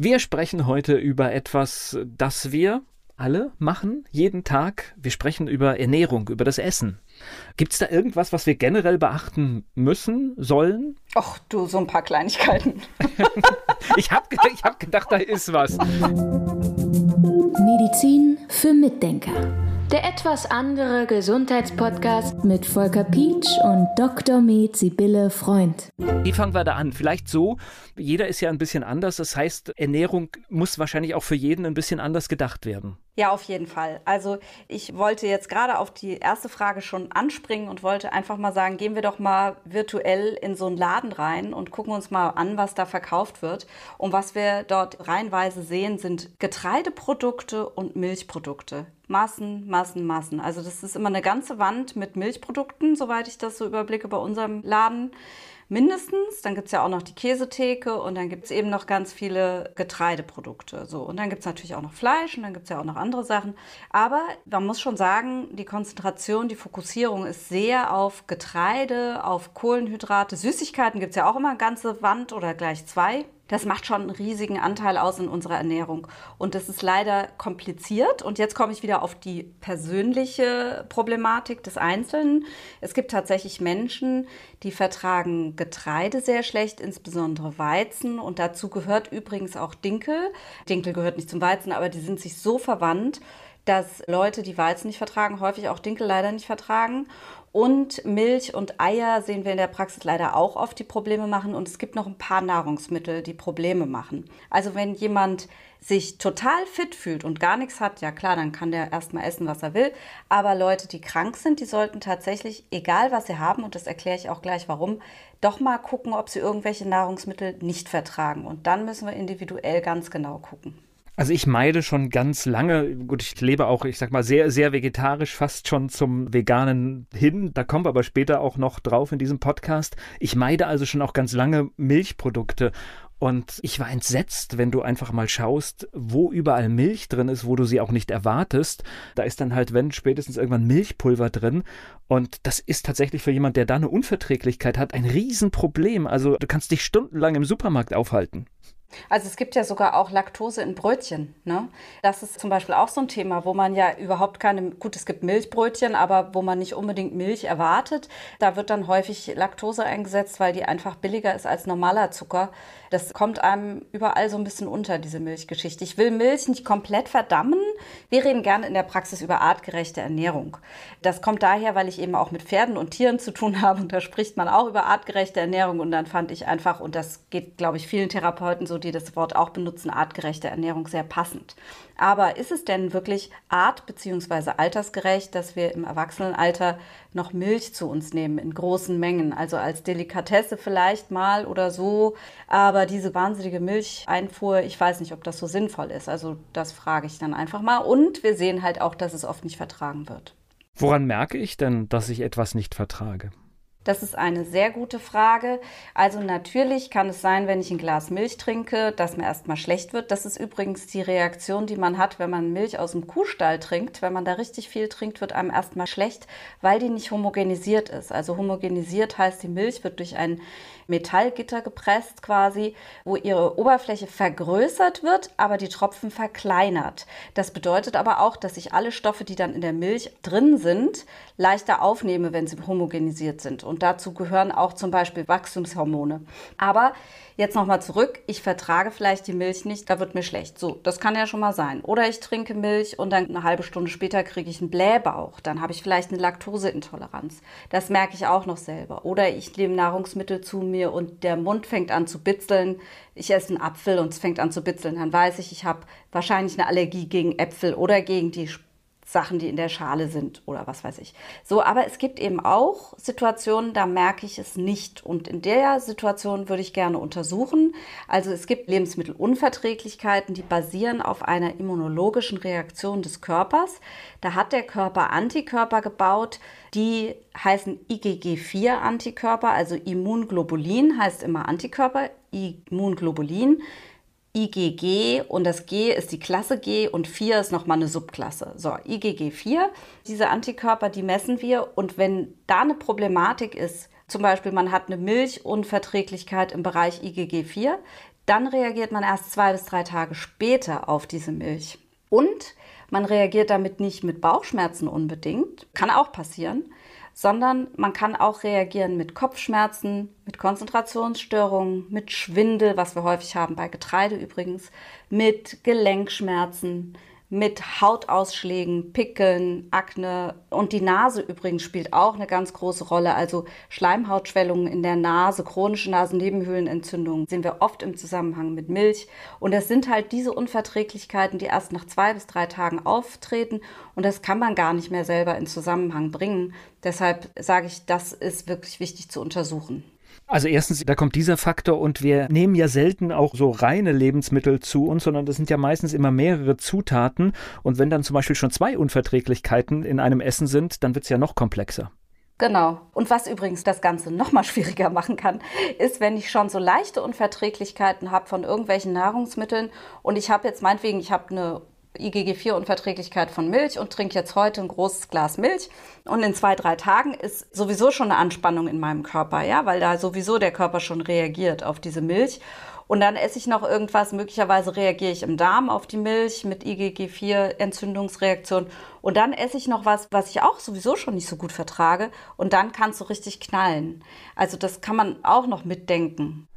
Wir sprechen heute über etwas, das wir alle machen, jeden Tag. Wir sprechen über Ernährung, über das Essen. Gibt es da irgendwas, was wir generell beachten müssen, sollen? Ach du, so ein paar Kleinigkeiten. ich habe ich hab gedacht, da ist was. Medizin für Mitdenker. Der etwas andere Gesundheitspodcast mit Volker Pietsch und Dr. Med Sibylle Freund. Wie fangen wir da an? Vielleicht so, jeder ist ja ein bisschen anders. Das heißt, Ernährung muss wahrscheinlich auch für jeden ein bisschen anders gedacht werden. Ja, auf jeden Fall. Also ich wollte jetzt gerade auf die erste Frage schon anspringen und wollte einfach mal sagen, gehen wir doch mal virtuell in so einen Laden rein und gucken uns mal an, was da verkauft wird. Und was wir dort reihenweise sehen, sind Getreideprodukte und Milchprodukte. Massen, Massen, Massen. Also das ist immer eine ganze Wand mit Milchprodukten, soweit ich das so überblicke bei unserem Laden. Mindestens. Dann gibt es ja auch noch die Käsetheke und dann gibt es eben noch ganz viele Getreideprodukte. So. Und dann gibt es natürlich auch noch Fleisch und dann gibt es ja auch noch andere Sachen. Aber man muss schon sagen, die Konzentration, die Fokussierung ist sehr auf Getreide, auf Kohlenhydrate. Süßigkeiten gibt es ja auch immer eine ganze Wand oder gleich zwei das macht schon einen riesigen Anteil aus in unserer Ernährung. Und das ist leider kompliziert. Und jetzt komme ich wieder auf die persönliche Problematik des Einzelnen. Es gibt tatsächlich Menschen, die vertragen Getreide sehr schlecht, insbesondere Weizen. Und dazu gehört übrigens auch Dinkel. Dinkel gehört nicht zum Weizen, aber die sind sich so verwandt, dass Leute, die Weizen nicht vertragen, häufig auch Dinkel leider nicht vertragen. Und Milch und Eier sehen wir in der Praxis leider auch oft, die Probleme machen. Und es gibt noch ein paar Nahrungsmittel, die Probleme machen. Also wenn jemand sich total fit fühlt und gar nichts hat, ja klar, dann kann der erstmal essen, was er will. Aber Leute, die krank sind, die sollten tatsächlich, egal was sie haben, und das erkläre ich auch gleich warum, doch mal gucken, ob sie irgendwelche Nahrungsmittel nicht vertragen. Und dann müssen wir individuell ganz genau gucken. Also ich meide schon ganz lange, gut, ich lebe auch, ich sag mal, sehr, sehr vegetarisch, fast schon zum Veganen hin. Da kommen wir aber später auch noch drauf in diesem Podcast. Ich meide also schon auch ganz lange Milchprodukte. Und ich war entsetzt, wenn du einfach mal schaust, wo überall Milch drin ist, wo du sie auch nicht erwartest. Da ist dann halt, wenn spätestens irgendwann Milchpulver drin. Und das ist tatsächlich für jemand, der da eine Unverträglichkeit hat, ein Riesenproblem. Also du kannst dich stundenlang im Supermarkt aufhalten. Also es gibt ja sogar auch Laktose in Brötchen. Ne? Das ist zum Beispiel auch so ein Thema, wo man ja überhaupt keine, gut, es gibt Milchbrötchen, aber wo man nicht unbedingt Milch erwartet. Da wird dann häufig Laktose eingesetzt, weil die einfach billiger ist als normaler Zucker. Das kommt einem überall so ein bisschen unter, diese Milchgeschichte. Ich will Milch nicht komplett verdammen. Wir reden gerne in der Praxis über artgerechte Ernährung. Das kommt daher, weil ich eben auch mit Pferden und Tieren zu tun habe und da spricht man auch über artgerechte Ernährung und dann fand ich einfach, und das geht, glaube ich, vielen Therapeuten so, die das Wort auch benutzen, artgerechte Ernährung sehr passend. Aber ist es denn wirklich art- bzw. altersgerecht, dass wir im Erwachsenenalter noch Milch zu uns nehmen in großen Mengen? Also als Delikatesse vielleicht mal oder so. Aber diese wahnsinnige Milcheinfuhr, ich weiß nicht, ob das so sinnvoll ist. Also das frage ich dann einfach mal. Und wir sehen halt auch, dass es oft nicht vertragen wird. Woran merke ich denn, dass ich etwas nicht vertrage? Das ist eine sehr gute Frage. Also natürlich kann es sein, wenn ich ein Glas Milch trinke, dass mir erstmal schlecht wird. Das ist übrigens die Reaktion, die man hat, wenn man Milch aus dem Kuhstall trinkt. Wenn man da richtig viel trinkt, wird einem erstmal schlecht, weil die nicht homogenisiert ist. Also homogenisiert heißt, die Milch wird durch ein Metallgitter gepresst quasi, wo ihre Oberfläche vergrößert wird, aber die Tropfen verkleinert. Das bedeutet aber auch, dass ich alle Stoffe, die dann in der Milch drin sind, leichter aufnehme, wenn sie homogenisiert sind. Und dazu gehören auch zum Beispiel Wachstumshormone. Aber Jetzt nochmal zurück. Ich vertrage vielleicht die Milch nicht, da wird mir schlecht. So, das kann ja schon mal sein. Oder ich trinke Milch und dann eine halbe Stunde später kriege ich einen Blähbauch. Dann habe ich vielleicht eine Laktoseintoleranz. Das merke ich auch noch selber. Oder ich nehme Nahrungsmittel zu mir und der Mund fängt an zu bitzeln. Ich esse einen Apfel und es fängt an zu bitzeln. Dann weiß ich, ich habe wahrscheinlich eine Allergie gegen Äpfel oder gegen die Sachen, die in der Schale sind oder was weiß ich. So, aber es gibt eben auch Situationen, da merke ich es nicht. Und in der Situation würde ich gerne untersuchen. Also es gibt Lebensmittelunverträglichkeiten, die basieren auf einer immunologischen Reaktion des Körpers. Da hat der Körper Antikörper gebaut, die heißen IgG4-Antikörper, also Immunglobulin heißt immer Antikörper, Immunglobulin. IgG und das G ist die Klasse G und 4 ist nochmal eine Subklasse. So, IgG 4, diese Antikörper, die messen wir und wenn da eine Problematik ist, zum Beispiel man hat eine Milchunverträglichkeit im Bereich IgG 4, dann reagiert man erst zwei bis drei Tage später auf diese Milch. Und man reagiert damit nicht mit Bauchschmerzen unbedingt, kann auch passieren, sondern man kann auch reagieren mit Kopfschmerzen, mit Konzentrationsstörungen, mit Schwindel, was wir häufig haben bei Getreide übrigens, mit Gelenkschmerzen, mit Hautausschlägen, Pickeln, Akne und die Nase übrigens spielt auch eine ganz große Rolle. Also Schleimhautschwellungen in der Nase, chronische Nasennebenhöhlenentzündungen sehen wir oft im Zusammenhang mit Milch. Und das sind halt diese Unverträglichkeiten, die erst nach zwei bis drei Tagen auftreten und das kann man gar nicht mehr selber in Zusammenhang bringen. Deshalb sage ich, das ist wirklich wichtig zu untersuchen. Also erstens, da kommt dieser Faktor und wir nehmen ja selten auch so reine Lebensmittel zu uns, sondern das sind ja meistens immer mehrere Zutaten. Und wenn dann zum Beispiel schon zwei Unverträglichkeiten in einem Essen sind, dann wird es ja noch komplexer. Genau. Und was übrigens das Ganze noch mal schwieriger machen kann, ist, wenn ich schon so leichte Unverträglichkeiten habe von irgendwelchen Nahrungsmitteln und ich habe jetzt meinetwegen, ich habe eine IgG4-Unverträglichkeit von Milch und trinke jetzt heute ein großes Glas Milch. Und in zwei, drei Tagen ist sowieso schon eine Anspannung in meinem Körper, ja, weil da sowieso der Körper schon reagiert auf diese Milch. Und dann esse ich noch irgendwas, möglicherweise reagiere ich im Darm auf die Milch mit IgG4-Entzündungsreaktion. Und dann esse ich noch was, was ich auch sowieso schon nicht so gut vertrage. Und dann kann es so richtig knallen. Also das kann man auch noch mitdenken.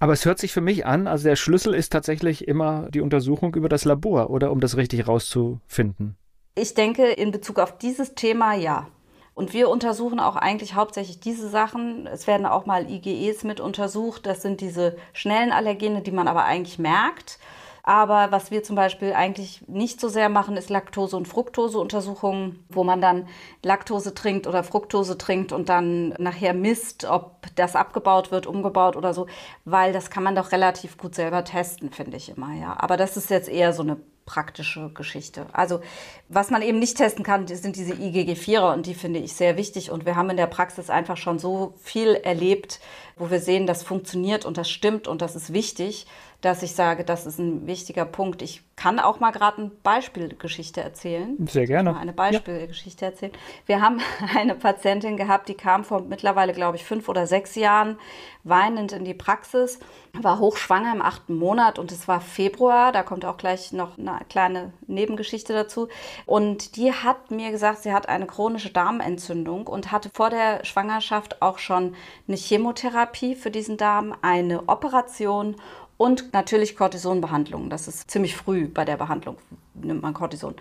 Aber es hört sich für mich an, also der Schlüssel ist tatsächlich immer die Untersuchung über das Labor, oder um das richtig rauszufinden. Ich denke, in Bezug auf dieses Thema ja. Und wir untersuchen auch eigentlich hauptsächlich diese Sachen. Es werden auch mal IgEs mit untersucht. Das sind diese schnellen Allergene, die man aber eigentlich merkt. Aber was wir zum Beispiel eigentlich nicht so sehr machen, ist Laktose- und Fructose-Untersuchungen, wo man dann Laktose trinkt oder Fructose trinkt und dann nachher misst, ob das abgebaut wird, umgebaut oder so, weil das kann man doch relativ gut selber testen, finde ich immer, ja. Aber das ist jetzt eher so eine praktische Geschichte. Also was man eben nicht testen kann, sind diese IgG4er und die finde ich sehr wichtig. Und wir haben in der Praxis einfach schon so viel erlebt, wo wir sehen, das funktioniert und das stimmt und das ist wichtig, dass ich sage, das ist ein wichtiger Punkt. Ich kann auch mal gerade eine Beispielgeschichte erzählen. Sehr gerne. Eine Beispielgeschichte ja. erzählen. Wir haben eine Patientin gehabt, die kam vor mittlerweile, glaube ich, fünf oder sechs Jahren weinend in die Praxis, war hochschwanger im achten Monat und es war Februar. Da kommt auch gleich noch eine kleine Nebengeschichte dazu. Und die hat mir gesagt, sie hat eine chronische Darmentzündung und hatte vor der Schwangerschaft auch schon eine Chemotherapie für diesen Darm, eine Operation und natürlich Cortisonbehandlung. Das ist ziemlich früh bei der Behandlung, nimmt man Cortison.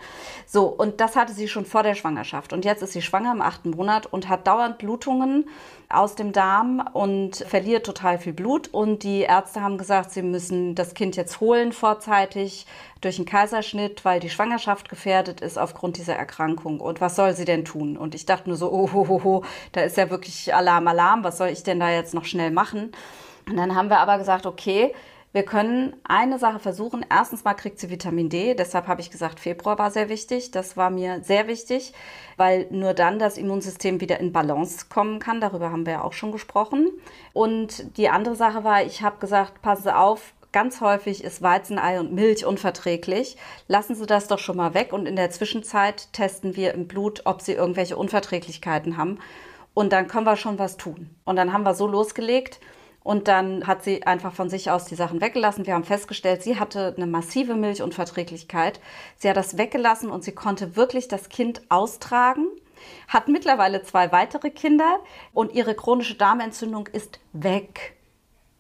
So, und das hatte sie schon vor der Schwangerschaft. Und jetzt ist sie schwanger im achten Monat und hat dauernd Blutungen aus dem Darm und verliert total viel Blut. Und die Ärzte haben gesagt, sie müssen das Kind jetzt holen vorzeitig durch einen Kaiserschnitt, weil die Schwangerschaft gefährdet ist aufgrund dieser Erkrankung. Und was soll sie denn tun? Und ich dachte nur so, oh, ho, ho, ho, da ist ja wirklich Alarm, Alarm. Was soll ich denn da jetzt noch schnell machen? Und dann haben wir aber gesagt, okay, wir können eine Sache versuchen. Erstens mal kriegt sie Vitamin D. Deshalb habe ich gesagt, Februar war sehr wichtig. Das war mir sehr wichtig, weil nur dann das Immunsystem wieder in Balance kommen kann. Darüber haben wir ja auch schon gesprochen. Und die andere Sache war, ich habe gesagt, passen Sie auf, Ganz häufig ist Weizenei und Milch unverträglich. Lassen Sie das doch schon mal weg und in der Zwischenzeit testen wir im Blut, ob Sie irgendwelche Unverträglichkeiten haben. Und dann können wir schon was tun. Und dann haben wir so losgelegt. Und dann hat sie einfach von sich aus die Sachen weggelassen. Wir haben festgestellt, sie hatte eine massive Milchunverträglichkeit. Sie hat das weggelassen und sie konnte wirklich das Kind austragen, hat mittlerweile zwei weitere Kinder und ihre chronische Darmentzündung ist weg.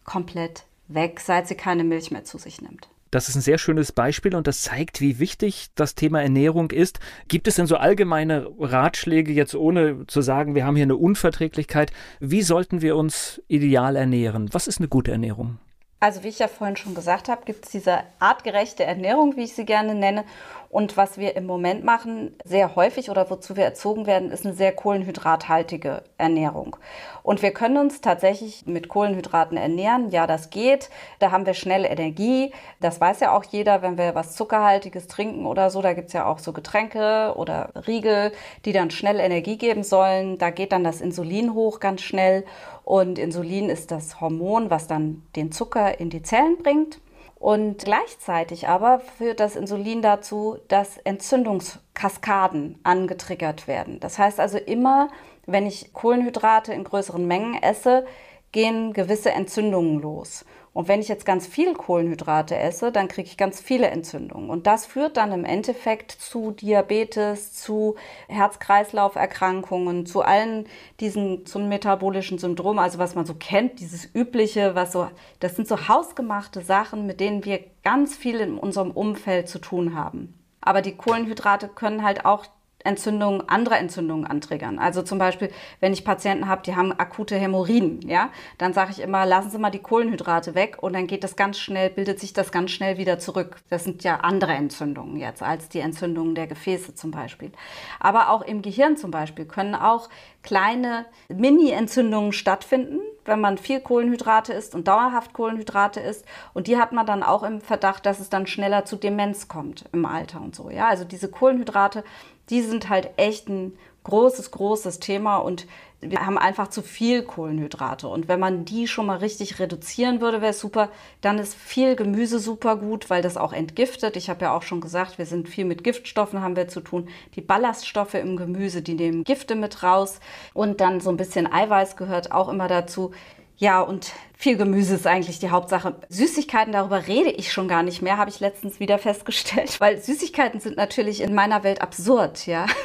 Komplett weg, seit sie keine Milch mehr zu sich nimmt. Das ist ein sehr schönes Beispiel und das zeigt, wie wichtig das Thema Ernährung ist. Gibt es denn so allgemeine Ratschläge, jetzt ohne zu sagen, wir haben hier eine Unverträglichkeit? Wie sollten wir uns ideal ernähren? Was ist eine gute Ernährung? Also wie ich ja vorhin schon gesagt habe, gibt es diese artgerechte Ernährung, wie ich sie gerne nenne. Und was wir im Moment machen, sehr häufig oder wozu wir erzogen werden, ist eine sehr kohlenhydrathaltige Ernährung. Und wir können uns tatsächlich mit Kohlenhydraten ernähren. Ja, das geht. Da haben wir schnell Energie. Das weiß ja auch jeder, wenn wir was Zuckerhaltiges trinken oder so. Da gibt es ja auch so Getränke oder Riegel, die dann schnell Energie geben sollen. Da geht dann das Insulin hoch ganz schnell. Und Insulin ist das Hormon, was dann den Zucker in die Zellen bringt. Und gleichzeitig aber führt das Insulin dazu, dass Entzündungskaskaden angetriggert werden. Das heißt also immer, wenn ich Kohlenhydrate in größeren Mengen esse, gehen gewisse Entzündungen los. Und wenn ich jetzt ganz viel Kohlenhydrate esse, dann kriege ich ganz viele Entzündungen. Und das führt dann im Endeffekt zu Diabetes, zu Herz-Kreislauf-Erkrankungen, zu allen diesen, zum metabolischen Syndrom, also was man so kennt, dieses übliche, was so, das sind so hausgemachte Sachen, mit denen wir ganz viel in unserem Umfeld zu tun haben. Aber die Kohlenhydrate können halt auch Entzündungen, andere Entzündungen antriggern. Also zum Beispiel, wenn ich Patienten habe, die haben akute Hämorrhoiden, ja, dann sage ich immer, lassen Sie mal die Kohlenhydrate weg und dann geht das ganz schnell, bildet sich das ganz schnell wieder zurück. Das sind ja andere Entzündungen jetzt als die Entzündungen der Gefäße zum Beispiel. Aber auch im Gehirn zum Beispiel können auch kleine Mini-Entzündungen stattfinden, wenn man viel Kohlenhydrate isst und dauerhaft Kohlenhydrate isst. Und die hat man dann auch im Verdacht, dass es dann schneller zu Demenz kommt im Alter und so. Ja, also diese Kohlenhydrate die sind halt echt ein großes, großes Thema und wir haben einfach zu viel Kohlenhydrate. Und wenn man die schon mal richtig reduzieren würde, wäre es super. Dann ist viel Gemüse super gut, weil das auch entgiftet. Ich habe ja auch schon gesagt, wir sind viel mit Giftstoffen haben wir zu tun. Die Ballaststoffe im Gemüse, die nehmen Gifte mit raus. Und dann so ein bisschen Eiweiß gehört auch immer dazu. Ja, und viel Gemüse ist eigentlich die Hauptsache. Süßigkeiten, darüber rede ich schon gar nicht mehr, habe ich letztens wieder festgestellt, weil Süßigkeiten sind natürlich in meiner Welt absurd, ja.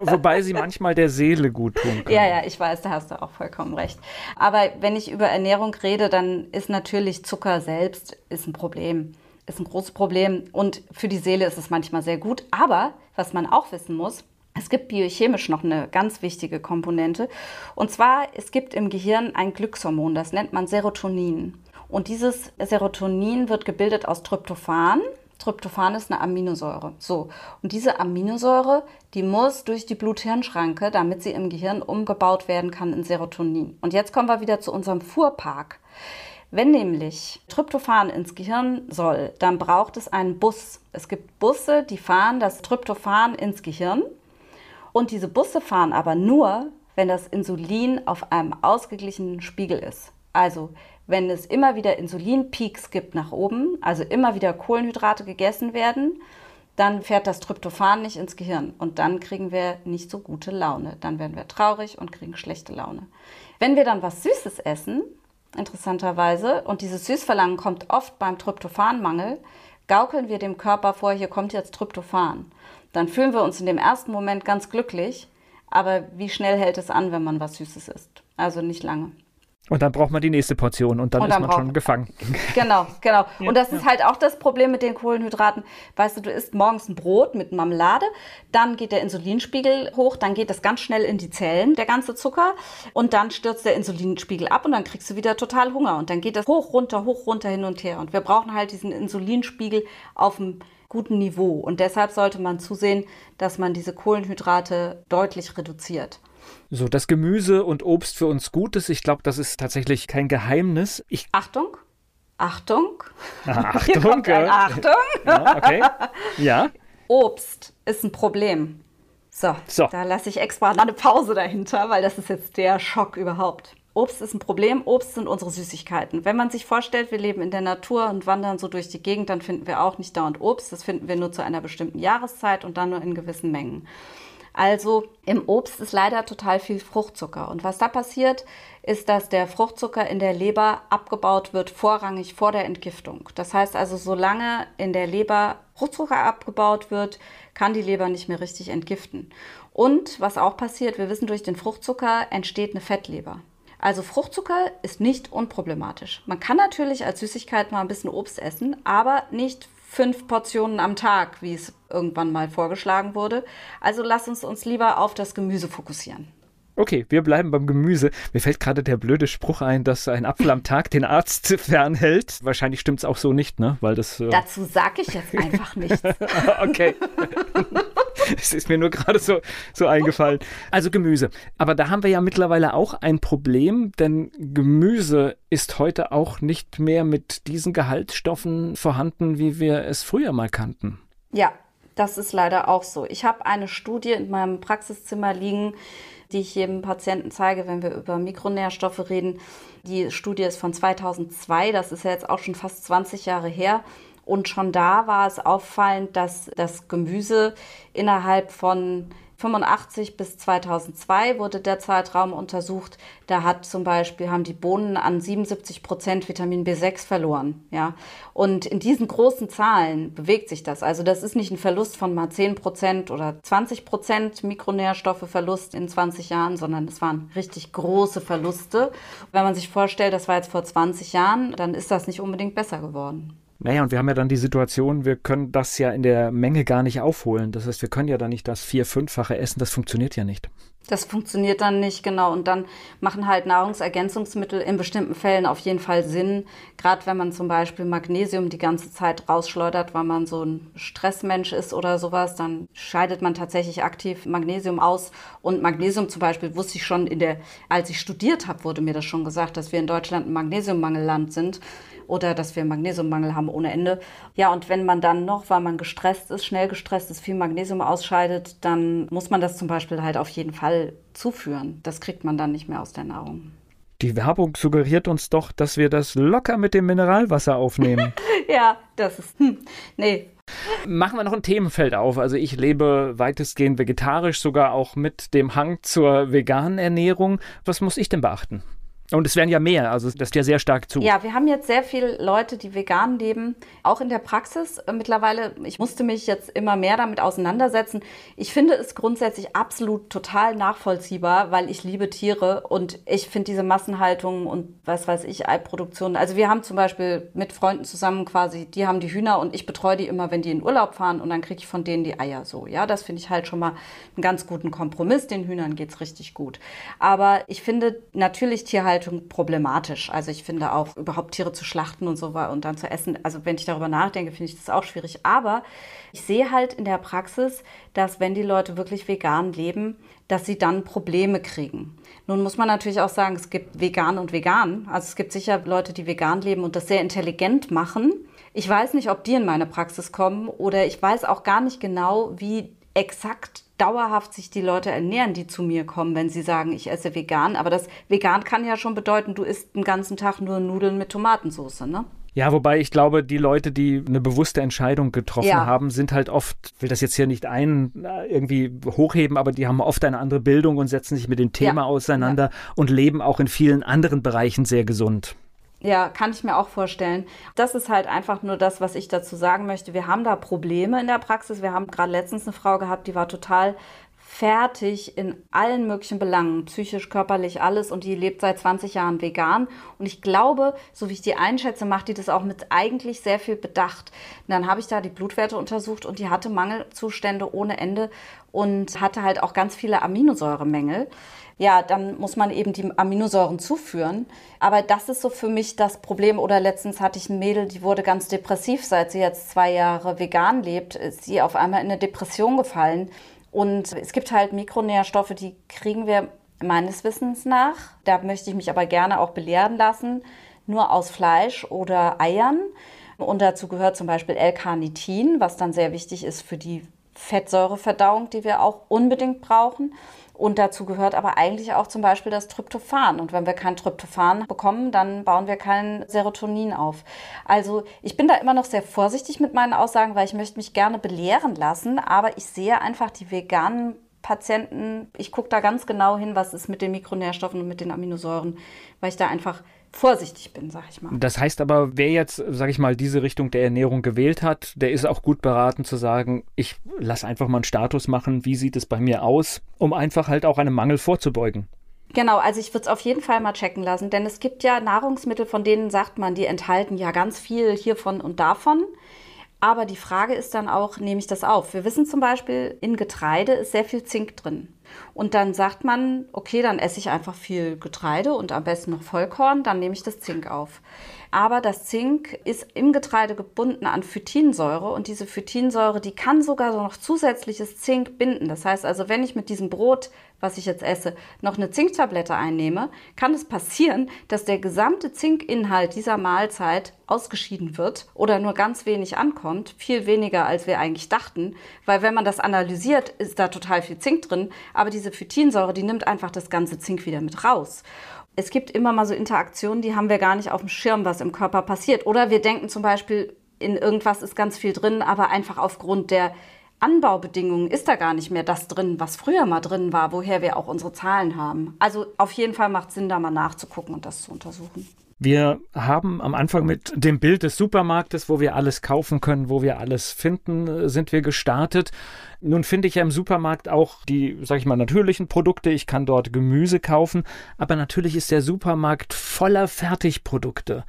Wobei sie manchmal der Seele gut tun können. Ja, ja, ich weiß, da hast du auch vollkommen recht. Aber wenn ich über Ernährung rede, dann ist natürlich Zucker selbst ist ein Problem. Ist ein großes Problem. Und für die Seele ist es manchmal sehr gut. Aber was man auch wissen muss, es gibt biochemisch noch eine ganz wichtige Komponente. Und zwar, es gibt im Gehirn ein Glückshormon, das nennt man Serotonin. Und dieses Serotonin wird gebildet aus Tryptophan. Tryptophan ist eine Aminosäure. So. Und diese Aminosäure, die muss durch die Blut-Hirn-Schranke, damit sie im Gehirn umgebaut werden kann in Serotonin. Und jetzt kommen wir wieder zu unserem Fuhrpark. Wenn nämlich Tryptophan ins Gehirn soll, dann braucht es einen Bus. Es gibt Busse, die fahren das Tryptophan ins Gehirn und diese Busse fahren aber nur, wenn das Insulin auf einem ausgeglichenen Spiegel ist. Also wenn es immer wieder Insulinpeaks gibt nach oben, also immer wieder Kohlenhydrate gegessen werden, dann fährt das Tryptophan nicht ins Gehirn und dann kriegen wir nicht so gute Laune. Dann werden wir traurig und kriegen schlechte Laune. Wenn wir dann was Süßes essen, interessanterweise, und dieses Süßverlangen kommt oft beim Tryptophanmangel, gaukeln wir dem Körper vor, hier kommt jetzt Tryptophan dann fühlen wir uns in dem ersten Moment ganz glücklich. Aber wie schnell hält es an, wenn man was Süßes isst? Also nicht lange. Und dann braucht man die nächste Portion und dann, und dann ist man schon gefangen. Genau, genau. Ja, und das ja. ist halt auch das Problem mit den Kohlenhydraten. Weißt du, du isst morgens ein Brot mit Marmelade, dann geht der Insulinspiegel hoch, dann geht das ganz schnell in die Zellen, der ganze Zucker, und dann stürzt der Insulinspiegel ab und dann kriegst du wieder total Hunger. Und dann geht das hoch, runter, hoch, runter, hin und her. Und wir brauchen halt diesen Insulinspiegel auf dem guten Niveau. Und deshalb sollte man zusehen, dass man diese Kohlenhydrate deutlich reduziert. So, dass Gemüse und Obst für uns gut ist, ich glaube, das ist tatsächlich kein Geheimnis. Ich Achtung, Achtung. Ah, Achtung. Achtung. Ja, okay. Ja. Obst ist ein Problem. So, so. da lasse ich extra eine Pause dahinter, weil das ist jetzt der Schock überhaupt. Obst ist ein Problem. Obst sind unsere Süßigkeiten. Wenn man sich vorstellt, wir leben in der Natur und wandern so durch die Gegend, dann finden wir auch nicht dauernd Obst. Das finden wir nur zu einer bestimmten Jahreszeit und dann nur in gewissen Mengen. Also im Obst ist leider total viel Fruchtzucker. Und was da passiert, ist, dass der Fruchtzucker in der Leber abgebaut wird, vorrangig vor der Entgiftung. Das heißt also, solange in der Leber Fruchtzucker abgebaut wird, kann die Leber nicht mehr richtig entgiften. Und was auch passiert, wir wissen, durch den Fruchtzucker entsteht eine Fettleber. Also Fruchtzucker ist nicht unproblematisch. Man kann natürlich als Süßigkeit mal ein bisschen Obst essen, aber nicht fünf Portionen am Tag, wie es irgendwann mal vorgeschlagen wurde. Also lass uns uns lieber auf das Gemüse fokussieren. Okay, wir bleiben beim Gemüse. Mir fällt gerade der blöde Spruch ein, dass ein Apfel am Tag den Arzt fernhält. Wahrscheinlich stimmt es auch so nicht, ne? Weil das. Äh Dazu sage ich jetzt einfach nichts. okay. Es ist mir nur gerade so, so eingefallen. Also Gemüse. Aber da haben wir ja mittlerweile auch ein Problem, denn Gemüse ist heute auch nicht mehr mit diesen Gehaltsstoffen vorhanden, wie wir es früher mal kannten. Ja, das ist leider auch so. Ich habe eine Studie in meinem Praxiszimmer liegen, die ich jedem Patienten zeige, wenn wir über Mikronährstoffe reden. Die Studie ist von 2002, das ist ja jetzt auch schon fast 20 Jahre her. Und schon da war es auffallend, dass das Gemüse innerhalb von 85 bis 2002 wurde der Zeitraum untersucht. Da hat zum Beispiel, haben die Bohnen an 77 Prozent Vitamin B6 verloren. Ja? Und in diesen großen Zahlen bewegt sich das. Also das ist nicht ein Verlust von mal 10 Prozent oder 20 Prozent Mikronährstoffeverlust in 20 Jahren, sondern es waren richtig große Verluste. Wenn man sich vorstellt, das war jetzt vor 20 Jahren, dann ist das nicht unbedingt besser geworden. Naja, und wir haben ja dann die Situation, wir können das ja in der Menge gar nicht aufholen. Das heißt, wir können ja dann nicht das vier-, fünffache essen, das funktioniert ja nicht. Das funktioniert dann nicht, genau. Und dann machen halt Nahrungsergänzungsmittel in bestimmten Fällen auf jeden Fall Sinn. Gerade wenn man zum Beispiel Magnesium die ganze Zeit rausschleudert, weil man so ein Stressmensch ist oder sowas, dann scheidet man tatsächlich aktiv Magnesium aus. Und Magnesium zum Beispiel wusste ich schon in der, als ich studiert habe, wurde mir das schon gesagt, dass wir in Deutschland ein Magnesiummangelland sind oder dass wir Magnesiummangel haben ohne Ende. Ja, und wenn man dann noch, weil man gestresst ist, schnell gestresst ist, viel Magnesium ausscheidet, dann muss man das zum Beispiel halt auf jeden Fall zuführen. Das kriegt man dann nicht mehr aus der Nahrung. Die Werbung suggeriert uns doch, dass wir das locker mit dem Mineralwasser aufnehmen. ja, das ist. Hm, nee, Machen wir noch ein Themenfeld auf. Also ich lebe weitestgehend vegetarisch, sogar auch mit dem Hang zur veganen Ernährung. Was muss ich denn beachten? Und es werden ja mehr, also das ist ja sehr stark zu. Ja, wir haben jetzt sehr viele Leute, die vegan leben, auch in der Praxis mittlerweile. Ich musste mich jetzt immer mehr damit auseinandersetzen. Ich finde es grundsätzlich absolut total nachvollziehbar, weil ich liebe Tiere und ich finde diese Massenhaltung und was weiß ich, Eiproduktion. Also wir haben zum Beispiel mit Freunden zusammen quasi, die haben die Hühner und ich betreue die immer, wenn die in Urlaub fahren und dann kriege ich von denen die Eier so. Ja, das finde ich halt schon mal einen ganz guten Kompromiss. Den Hühnern geht es richtig gut. Aber ich finde natürlich Tierhaltung Tierhaltung problematisch. Also ich finde auch überhaupt Tiere zu schlachten und so und dann zu essen. Also wenn ich darüber nachdenke, finde ich das auch schwierig. Aber ich sehe halt in der Praxis, dass wenn die Leute wirklich vegan leben, dass sie dann Probleme kriegen. Nun muss man natürlich auch sagen, es gibt vegan und vegan. Also es gibt sicher Leute, die vegan leben und das sehr intelligent machen. Ich weiß nicht, ob die in meine Praxis kommen oder ich weiß auch gar nicht genau, wie exakt dauerhaft sich die Leute ernähren, die zu mir kommen, wenn sie sagen, ich esse vegan. Aber das vegan kann ja schon bedeuten, du isst den ganzen Tag nur Nudeln mit Tomatensauce, ne? Ja, wobei ich glaube, die Leute, die eine bewusste Entscheidung getroffen ja. haben, sind halt oft, will das jetzt hier nicht ein äh, irgendwie hochheben, aber die haben oft eine andere Bildung und setzen sich mit dem Thema ja. auseinander ja. und leben auch in vielen anderen Bereichen sehr gesund. Ja, kann ich mir auch vorstellen. Das ist halt einfach nur das, was ich dazu sagen möchte. Wir haben da Probleme in der Praxis. Wir haben gerade letztens eine Frau gehabt, die war total fertig in allen möglichen Belangen, psychisch, körperlich, alles. Und die lebt seit 20 Jahren vegan. Und ich glaube, so wie ich die einschätze, macht die das auch mit eigentlich sehr viel Bedacht. Und dann habe ich da die Blutwerte untersucht und die hatte Mangelzustände ohne Ende und hatte halt auch ganz viele Aminosäuremängel ja, dann muss man eben die Aminosäuren zuführen. Aber das ist so für mich das Problem. Oder letztens hatte ich ein Mädel, die wurde ganz depressiv, seit sie jetzt zwei Jahre vegan lebt, ist sie auf einmal in eine Depression gefallen. Und es gibt halt Mikronährstoffe, die kriegen wir meines Wissens nach. Da möchte ich mich aber gerne auch belehren lassen, nur aus Fleisch oder Eiern. Und dazu gehört zum Beispiel L-Carnitin, was dann sehr wichtig ist für die Fettsäureverdauung, die wir auch unbedingt brauchen. Und dazu gehört aber eigentlich auch zum Beispiel das Tryptophan. Und wenn wir kein Tryptophan bekommen, dann bauen wir kein Serotonin auf. Also ich bin da immer noch sehr vorsichtig mit meinen Aussagen, weil ich möchte mich gerne belehren lassen. Aber ich sehe einfach die veganen Patienten, ich gucke da ganz genau hin, was ist mit den Mikronährstoffen und mit den Aminosäuren, weil ich da einfach vorsichtig bin, sag ich mal. Das heißt aber, wer jetzt, sag ich mal, diese Richtung der Ernährung gewählt hat, der ist auch gut beraten zu sagen, ich lasse einfach mal einen Status machen, wie sieht es bei mir aus, um einfach halt auch einem Mangel vorzubeugen. Genau, also ich würde es auf jeden Fall mal checken lassen, denn es gibt ja Nahrungsmittel, von denen sagt man, die enthalten ja ganz viel hiervon und davon. Aber die Frage ist dann auch, nehme ich das auf? Wir wissen zum Beispiel, in Getreide ist sehr viel Zink drin. Und dann sagt man, okay, dann esse ich einfach viel Getreide und am besten noch Vollkorn, dann nehme ich das Zink auf. Aber das Zink ist im Getreide gebunden an Phytinsäure und diese Phytinsäure, die kann sogar so noch zusätzliches Zink binden. Das heißt also, wenn ich mit diesem Brot, was ich jetzt esse, noch eine Zinktablette einnehme, kann es passieren, dass der gesamte Zinkinhalt dieser Mahlzeit ausgeschieden wird oder nur ganz wenig ankommt, viel weniger als wir eigentlich dachten, weil wenn man das analysiert, ist da total viel Zink drin, aber diese Phytinsäure, die nimmt einfach das ganze Zink wieder mit raus es gibt immer mal so Interaktionen, die haben wir gar nicht auf dem Schirm, was im Körper passiert. Oder wir denken zum Beispiel, in irgendwas ist ganz viel drin, aber einfach aufgrund der Anbaubedingungen ist da gar nicht mehr das drin, was früher mal drin war, woher wir auch unsere Zahlen haben. Also auf jeden Fall macht es Sinn, da mal nachzugucken und das zu untersuchen. Wir haben am Anfang mit dem Bild des Supermarktes, wo wir alles kaufen können, wo wir alles finden, sind wir gestartet. Nun finde ich ja im Supermarkt auch die, sag ich mal, natürlichen Produkte. Ich kann dort Gemüse kaufen, aber natürlich ist der Supermarkt voller Fertigprodukte.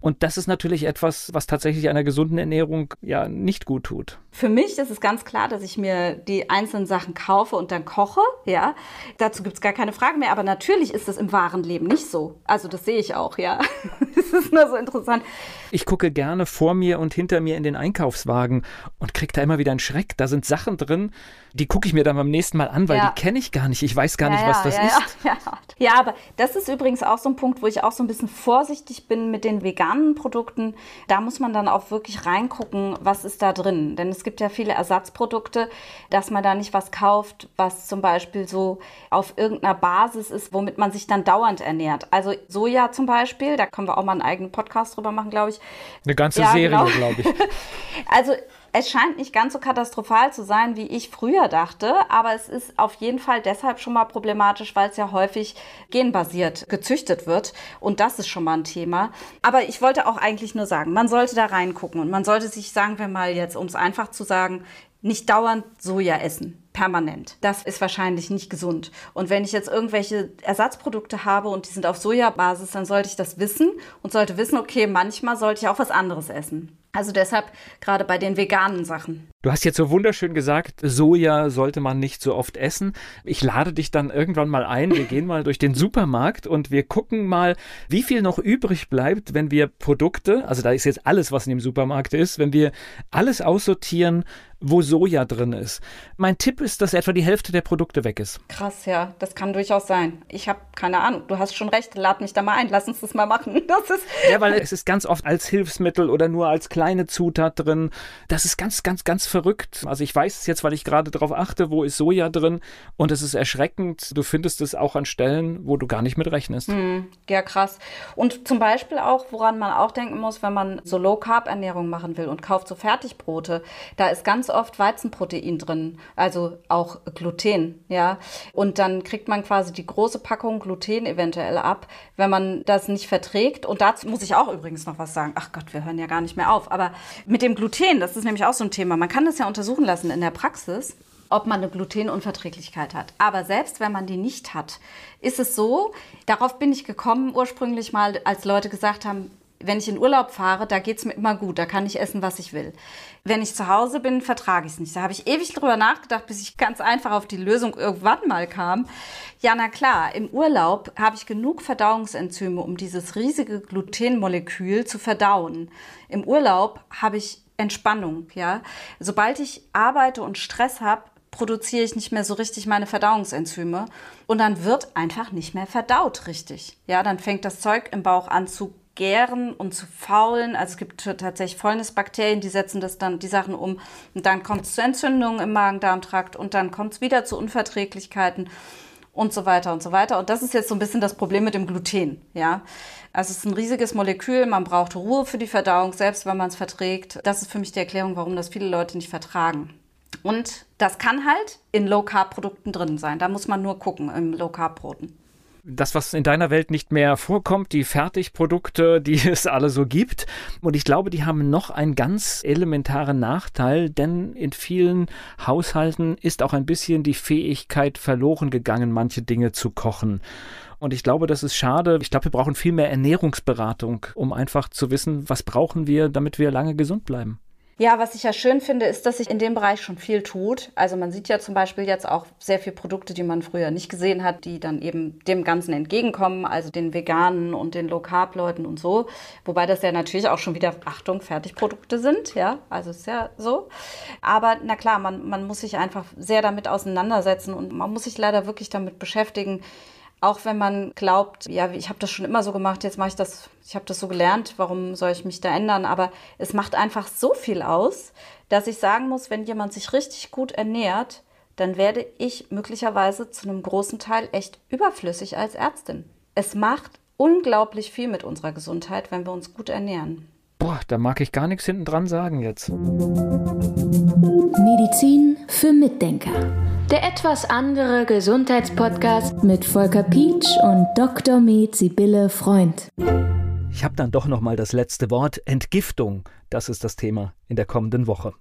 Und das ist natürlich etwas, was tatsächlich einer gesunden Ernährung ja nicht gut tut. Für mich ist es ganz klar, dass ich mir die einzelnen Sachen kaufe und dann koche. Ja, dazu gibt es gar keine Frage mehr. Aber natürlich ist das im wahren Leben nicht so. Also das sehe ich auch. Ja, das ist nur so interessant. Ich gucke gerne vor mir und hinter mir in den Einkaufswagen und kriege da immer wieder einen Schreck. Da sind Sachen drin, die gucke ich mir dann beim nächsten Mal an, weil ja. die kenne ich gar nicht. Ich weiß gar ja, nicht, was das ist. Ja, ja, aber das ist übrigens auch so ein Punkt, wo ich auch so ein bisschen vorsichtig bin mit den veganen Produkten. Da muss man dann auch wirklich reingucken, was ist da drin. Denn es gibt ja viele Ersatzprodukte, dass man da nicht was kauft, was zum Beispiel so auf irgendeiner Basis ist, womit man sich dann dauernd ernährt. Also Soja zum Beispiel, da können wir auch mal einen eigenen Podcast drüber machen, glaube ich. Eine ganze Serie, genau. glaube ich. also es scheint nicht ganz so katastrophal zu sein, wie ich früher dachte, aber es ist auf jeden Fall deshalb schon mal problematisch, weil es ja häufig genbasiert gezüchtet wird. Und das ist schon mal ein Thema. Aber ich wollte auch eigentlich nur sagen, man sollte da reingucken und man sollte sich, sagen wir mal jetzt, um es einfach zu sagen, nicht dauernd Soja essen, permanent. Das ist wahrscheinlich nicht gesund. Und wenn ich jetzt irgendwelche Ersatzprodukte habe und die sind auf Sojabasis, dann sollte ich das wissen und sollte wissen, okay, manchmal sollte ich auch was anderes essen. Also deshalb gerade bei den veganen Sachen. Du hast jetzt so wunderschön gesagt, Soja sollte man nicht so oft essen. Ich lade dich dann irgendwann mal ein. Wir gehen mal durch den Supermarkt und wir gucken mal, wie viel noch übrig bleibt, wenn wir Produkte, also da ist jetzt alles, was in dem Supermarkt ist, wenn wir alles aussortieren, wo Soja drin ist. Mein Tipp ist, dass etwa die Hälfte der Produkte weg ist. Krass, ja, das kann durchaus sein. Ich habe keine Ahnung. Du hast schon recht. Lad mich da mal ein. Lass uns das mal machen. Das ist ja, weil es ist ganz oft als Hilfsmittel oder nur als kleine Zutat drin. Das ist ganz, ganz, ganz verrückt. Also ich weiß es jetzt, weil ich gerade darauf achte, wo ist Soja drin und es ist erschreckend. Du findest es auch an Stellen, wo du gar nicht mit rechnest. Hm, ja, krass. Und zum Beispiel auch, woran man auch denken muss, wenn man so Low-Carb-Ernährung machen will und kauft so Fertigbrote, da ist ganz oft Weizenprotein drin, also auch Gluten, ja. Und dann kriegt man quasi die große Packung Gluten eventuell ab, wenn man das nicht verträgt. Und dazu muss ich auch übrigens noch was sagen. Ach Gott, wir hören ja gar nicht mehr auf. Aber mit dem Gluten, das ist nämlich auch so ein Thema. Man kann das ja untersuchen lassen in der Praxis ob man eine Glutenunverträglichkeit hat. Aber selbst wenn man die nicht hat, ist es so, darauf bin ich gekommen ursprünglich mal, als Leute gesagt haben, wenn ich in Urlaub fahre, da geht es mir immer gut, da kann ich essen, was ich will. Wenn ich zu Hause bin, vertrage ich es nicht. Da habe ich ewig drüber nachgedacht, bis ich ganz einfach auf die Lösung irgendwann mal kam. Ja, na klar, im Urlaub habe ich genug Verdauungsenzyme, um dieses riesige Glutenmolekül zu verdauen. Im Urlaub habe ich Entspannung, ja. Sobald ich arbeite und Stress habe, produziere ich nicht mehr so richtig meine Verdauungsenzyme und dann wird einfach nicht mehr verdaut richtig. Ja, dann fängt das Zeug im Bauch an zu gären und zu faulen. Also es gibt tatsächlich Fäulnisbakterien, die setzen das dann die Sachen um und dann kommt es zu Entzündungen im Magen-Darm-Trakt und dann kommt es wieder zu Unverträglichkeiten und so weiter und so weiter. Und das ist jetzt so ein bisschen das Problem mit dem Gluten, ja. Also es ist ein riesiges Molekül, man braucht Ruhe für die Verdauung, selbst wenn man es verträgt. Das ist für mich die Erklärung, warum das viele Leute nicht vertragen. Und das kann halt in Low-Carb-Produkten drin sein. Da muss man nur gucken, im Low-Carb-Broten das, was in deiner Welt nicht mehr vorkommt, die Fertigprodukte, die es alle so gibt. Und ich glaube, die haben noch einen ganz elementaren Nachteil, denn in vielen Haushalten ist auch ein bisschen die Fähigkeit verloren gegangen, manche Dinge zu kochen. Und ich glaube, das ist schade. Ich glaube, wir brauchen viel mehr Ernährungsberatung, um einfach zu wissen, was brauchen wir, damit wir lange gesund bleiben. Ja, was ich ja schön finde, ist, dass sich in dem Bereich schon viel tut. Also man sieht ja zum Beispiel jetzt auch sehr viele Produkte, die man früher nicht gesehen hat, die dann eben dem Ganzen entgegenkommen, also den Veganen und den Low-Carb-Leuten und so. Wobei das ja natürlich auch schon wieder, Achtung, Fertigprodukte sind, ja, also ist ja so. Aber na klar, man, man muss sich einfach sehr damit auseinandersetzen und man muss sich leider wirklich damit beschäftigen, auch wenn man glaubt, ja, ich habe das schon immer so gemacht, jetzt mache ich das, ich habe das so gelernt, warum soll ich mich da ändern? Aber es macht einfach so viel aus, dass ich sagen muss, wenn jemand sich richtig gut ernährt, dann werde ich möglicherweise zu einem großen Teil echt überflüssig als Ärztin. Es macht unglaublich viel mit unserer Gesundheit, wenn wir uns gut ernähren. Boah, da mag ich gar nichts hinten dran sagen jetzt. Medizin für Mitdenker. Der etwas andere Gesundheitspodcast mit Volker Pietsch und Dr. Med Sibylle Freund. Ich habe dann doch noch mal das letzte Wort. Entgiftung, das ist das Thema in der kommenden Woche.